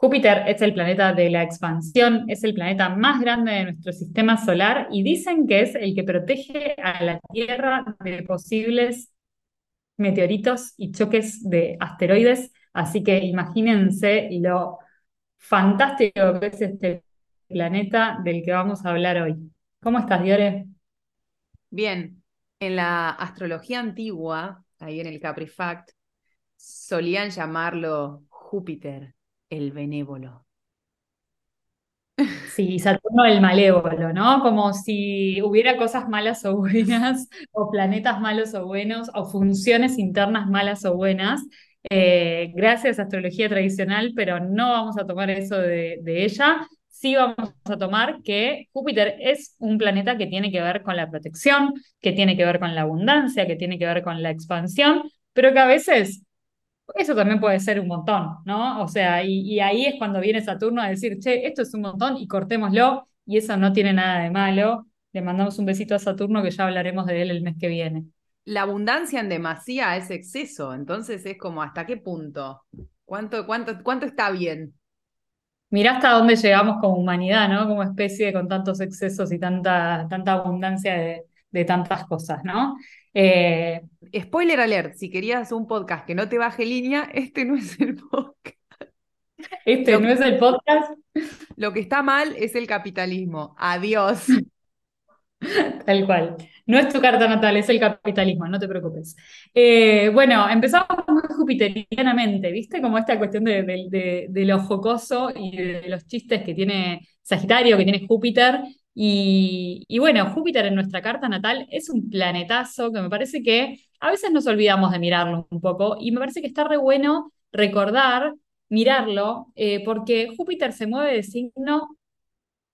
Júpiter es el planeta de la expansión, es el planeta más grande de nuestro sistema solar y dicen que es el que protege a la Tierra de posibles meteoritos y choques de asteroides. Así que imagínense lo fantástico que es este planeta del que vamos a hablar hoy. ¿Cómo estás, Diore? Bien, en la astrología antigua, ahí en el Caprifact, solían llamarlo Júpiter, el benévolo. Sí, Saturno el malévolo, ¿no? Como si hubiera cosas malas o buenas, o planetas malos o buenos, o funciones internas malas o buenas. Eh, gracias a astrología tradicional, pero no vamos a tomar eso de, de ella. Sí vamos a tomar que Júpiter es un planeta que tiene que ver con la protección, que tiene que ver con la abundancia, que tiene que ver con la expansión, pero que a veces eso también puede ser un montón, ¿no? O sea, y, ahí es cuando viene Saturno a decir, che, esto es un montón y cortémoslo, y eso no tiene nada de malo. Le mandamos un besito a Saturno que ya hablaremos de él el mes que viene. La abundancia en demasía es exceso, entonces es como, ¿hasta qué punto? ¿Cuánto, cuánto, cuánto está bien? Mirá hasta dónde llegamos como humanidad, ¿no? Como especie con tantos excesos y tanta, tanta abundancia de, de tantas cosas, ¿no? Eh, Spoiler alert, si querías un podcast que no te baje línea, este no es el podcast. Este no es el podcast. Lo que está mal es el capitalismo. Adiós. Tal cual. No es tu carta natal, es el capitalismo, no te preocupes. Eh, bueno, empezamos muy jupiterianamente, ¿viste? Como esta cuestión de, de, lo jocoso y de los chistes que tiene Sagitario, que tiene Júpiter, y, bueno, Júpiter en nuestra carta natal es un planetazo que me parece que a veces nos olvidamos de mirarlo un poco y me parece que está re bueno recordar, mirarlo, eh, porque Júpiter se mueve de signo,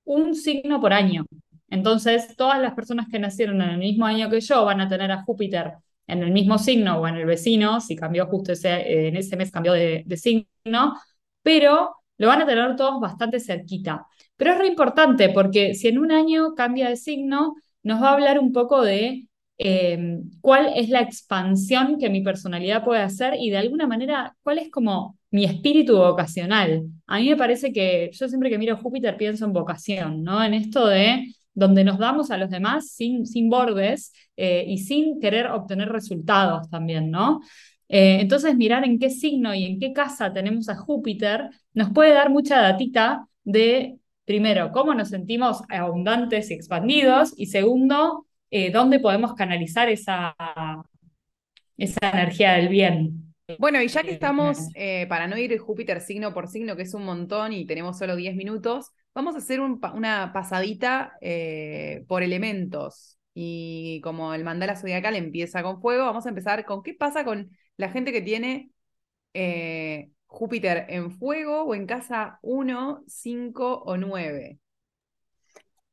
un signo por año. Entonces, todas las personas que nacieron en el mismo año que yo van a tener a Júpiter en el mismo signo o en el vecino, si cambió justo ese, en ese mes cambió de, de signo, pero lo van a tener todos bastante cerquita. Pero es re importante porque si en un año cambia de signo, nos va a hablar un poco de em, cuál es la expansión que mi personalidad puede hacer y de alguna manera cuál es como mi espíritu vocacional. A mí me parece que yo siempre que miro Júpiter pienso en vocación, ¿no? En esto de donde nos damos a los demás sin, sin bordes eh, y sin querer obtener resultados también, ¿no? Eh, entonces, mirar en qué signo y en qué casa tenemos a Júpiter nos puede dar mucha datita de primero, cómo nos sentimos abundantes y expandidos, y segundo, eh, dónde podemos canalizar esa, esa energía del bien. Bueno, y ya que estamos, eh, para no ir Júpiter signo por signo, que es un montón y tenemos solo 10 minutos, vamos a hacer una pasadita eh, por elementos. Y como el mandala zodiacal empieza con fuego, vamos a empezar con qué pasa con la gente que tiene Júpiter en fuego o en casa 1, 5 o 9.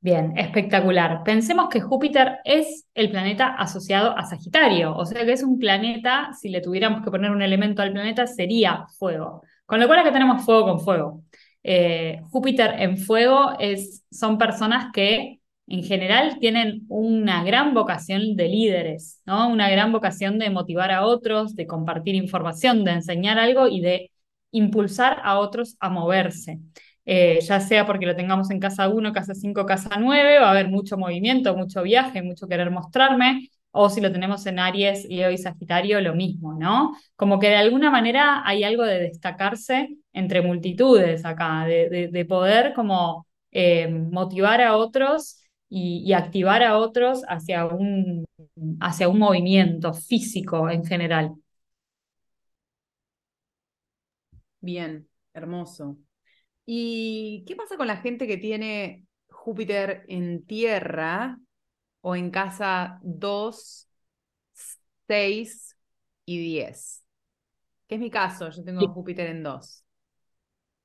Bien, espectacular. Pensemos que Júpiter es el planeta asociado a Sagitario, o sea que es un planeta, si le tuviéramos que poner un elemento al planeta, sería fuego. Con lo cual acá tenemos fuego con fuego. Eh, Júpiter en fuego es, son personas que en general tienen una gran vocación de líderes, ¿no? Una gran vocación de motivar a otros, de compartir información, de enseñar algo y de impulsar a otros a moverse. Eh, ya sea porque lo tengamos en casa 1, casa 5, casa 9, va a haber mucho movimiento, mucho viaje, mucho querer mostrarme, o si lo tenemos en Aries, Leo y Sagitario, lo mismo, ¿no? Como que de alguna manera hay algo de destacarse entre multitudes acá, de, poder como eh, motivar a otros y, y, activar a otros hacia un, hacia un movimiento físico en general. Bien, hermoso. ¿Y qué pasa con la gente que tiene Júpiter en tierra o en casa 2, 6 y 10? ¿Qué es mi caso, yo tengo Júpiter en 2.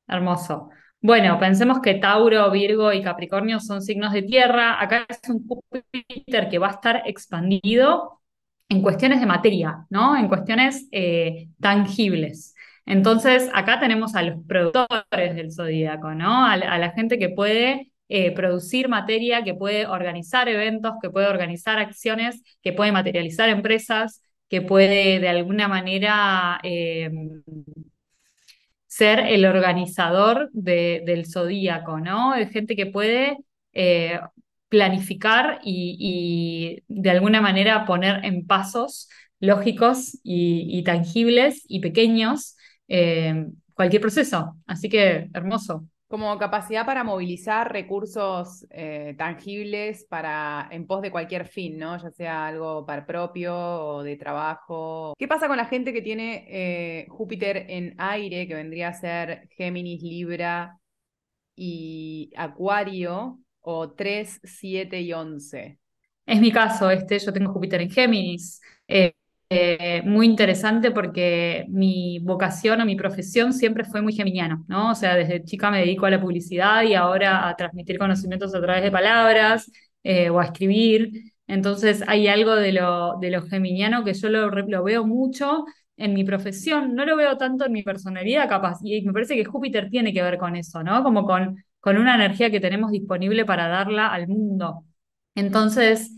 Hermoso. Bueno, pensemos que Tauro, Virgo y Capricornio son signos de tierra. Acá es un Júpiter que va a estar expandido en cuestiones de materia, ¿no? En cuestiones eh, tangibles. Entonces, acá tenemos a los productores del zodíaco, ¿no? A, la gente que puede eh, producir materia, que puede organizar eventos, que puede organizar acciones, que puede materializar empresas, que puede de alguna manera eh, ser el organizador de- del zodíaco, ¿no? Es gente que puede eh, planificar y, de alguna manera poner en pasos lógicos y tangibles y pequeños eh, cualquier proceso. Así que hermoso. Como capacidad para movilizar recursos eh, tangibles para en pos de cualquier fin, ¿no? Ya sea algo para propio o de trabajo. ¿Qué pasa con la gente que tiene eh, Júpiter en aire, que vendría a ser Géminis, Libra y Acuario, o 3, 7 y 11? Es mi caso, este, yo tengo Júpiter en Géminis. Eh, eh, muy interesante porque mi vocación o mi profesión siempre fue muy geminiano, ¿no? O sea, desde chica me dedico a la publicidad y ahora a transmitir conocimientos a través de palabras eh, o a escribir. Entonces hay algo de lo, de lo geminiano que yo lo, lo veo mucho en mi profesión, no lo veo tanto en mi personalidad capaz, y me parece que Júpiter tiene que ver con eso, ¿no? Como con, con una energía que tenemos disponible para darla al mundo. Entonces,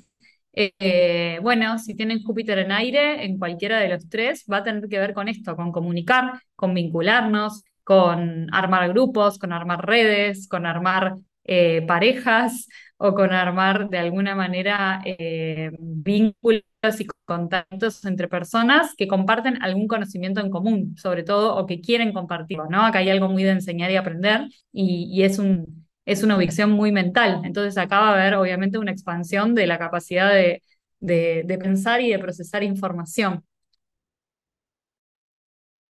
eh, bueno, si tienen Júpiter en aire, en cualquiera de los tres, va a tener que ver con esto, con comunicar, con vincularnos, con armar grupos, con armar redes, con armar eh, parejas o con armar de alguna manera eh, vínculos y contactos entre personas que comparten algún conocimiento en común, sobre todo, o que quieren compartirlo, ¿no? Acá hay algo muy de enseñar y aprender y es un es una ubicación muy mental. Entonces acá va a haber obviamente una expansión de la capacidad de, de, de pensar y de procesar información.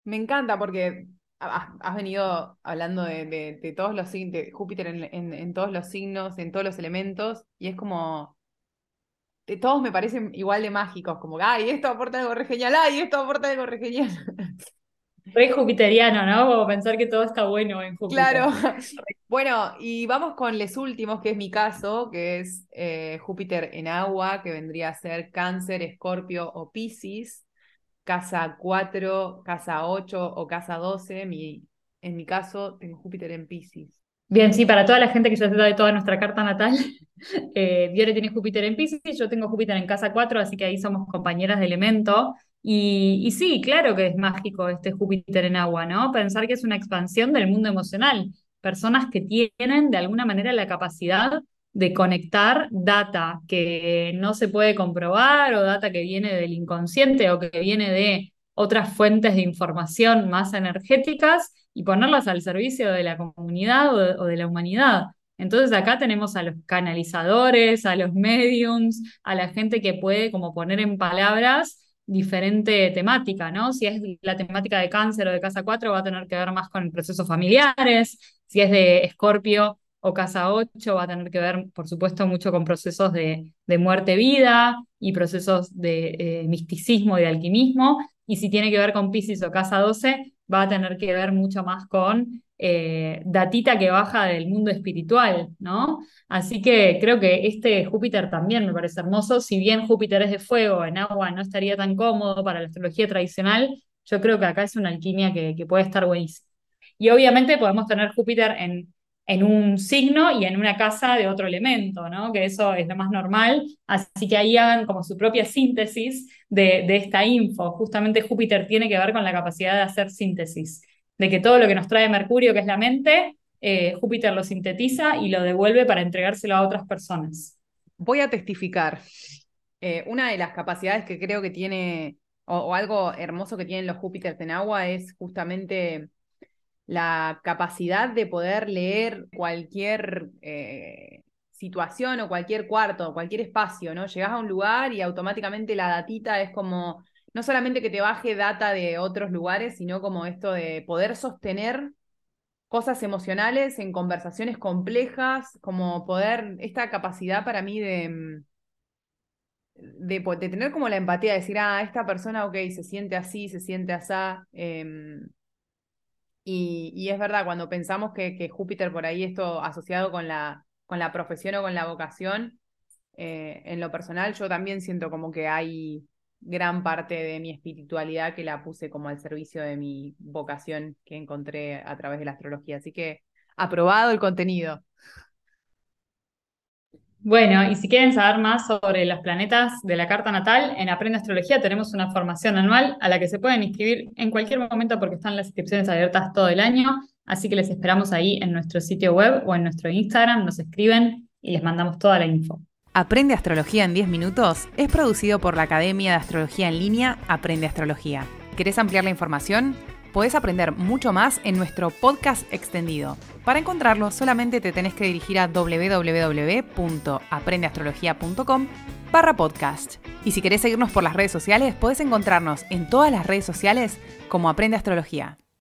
Me encanta porque has, venido hablando de, de- de todos los signos, de Júpiter en, en- en todos los signos, en todos los elementos, y es como, de todos me parecen igual de mágicos, como, ay, esto aporta algo re genial, ay, esto aporta algo re genial. Re jupiteriano, ¿no? Como pensar que todo está bueno en Júpiter. Claro. Bueno, y vamos con los últimos, que es mi caso, que es eh, Júpiter en agua, que vendría a ser Cáncer, Escorpio o Piscis, casa 4, casa 8 o casa 12. Mi, en mi caso, tengo Júpiter en Piscis. Bien, sí, para toda la gente que ya sabe toda nuestra carta natal, eh, tiene Júpiter en Piscis, yo tengo Júpiter en casa 4, así que ahí somos compañeras de elemento. Y, sí, claro que es mágico este Júpiter en agua, ¿no? Pensar que es una expansión del mundo emocional. Personas que tienen de alguna manera la capacidad de conectar data que no se puede comprobar o data que viene del inconsciente o que viene de otras fuentes de información más energéticas y ponerlas al servicio de la comunidad o de, o de la humanidad. Entonces acá tenemos a los canalizadores, a los mediums, a la gente que puede como poner en palabras diferente temática, ¿no? Si es la temática de cáncer o de casa 4 va a tener que ver más con procesos familiares, si es de escorpio o casa 8 va a tener que ver, por supuesto, mucho con procesos de, de muerte-vida y procesos de eh, misticismo y de alquimismo, y si tiene que ver con Piscis o casa 12 va a tener que ver mucho más con eh, datita que baja del mundo espiritual, ¿no? Así que creo que este Júpiter también me parece hermoso. Si bien Júpiter es de fuego, en agua no estaría tan cómodo para la astrología tradicional, yo creo que acá es una alquimia que, puede estar buenísima. Y obviamente podemos tener Júpiter en, un signo y en una casa de otro elemento, ¿no? Que eso es lo más normal. Así que ahí hagan como su propia síntesis de esta info. Justamente Júpiter tiene que ver con la capacidad de hacer síntesis, de que todo lo que nos trae Mercurio, que es la mente, eh, Júpiter lo sintetiza y lo devuelve para entregárselo a otras personas. Voy a testificar. Eh, una de las capacidades que creo que tiene, o, algo hermoso que tienen los Júpiter en agua, es justamente la capacidad de poder leer cualquier eh, situación o cualquier cuarto, cualquier espacio, ¿no? Llegás a un lugar y automáticamente la datita es como, no solamente que te baje data de otros lugares, sino como esto de poder sostener cosas emocionales en conversaciones complejas, como poder, esta capacidad para mí de, de, de tener como la empatía, de decir, ah, esta persona, ok, se siente así, se siente así. Eh, y, es verdad, cuando pensamos que, que, Júpiter por ahí, esto asociado con la, con la profesión o con la vocación, eh, en lo personal yo también siento como que hay gran parte de mi espiritualidad que la puse como al servicio de mi vocación que encontré a través de la astrología. Así que aprobado el contenido. Bueno, y si quieren saber más sobre los planetas de la carta natal, en Aprende Astrología tenemos una formación anual a la que se pueden inscribir en cualquier momento porque están las inscripciones abiertas todo el año, así que les esperamos ahí en nuestro sitio web o en nuestro Instagram, nos escriben y les mandamos toda la info. Aprende Astrología en 10 minutos es producido por la Academia de Astrología en línea Aprende Astrología. ¿Querés ampliar la información? Podés aprender mucho más en nuestro podcast extendido. Para encontrarlo, solamente te tenés que dirigir a www.aprendeastrología.com barra podcast. Y si querés seguirnos por las redes sociales, podés encontrarnos en todas las redes sociales como Aprende Astrología.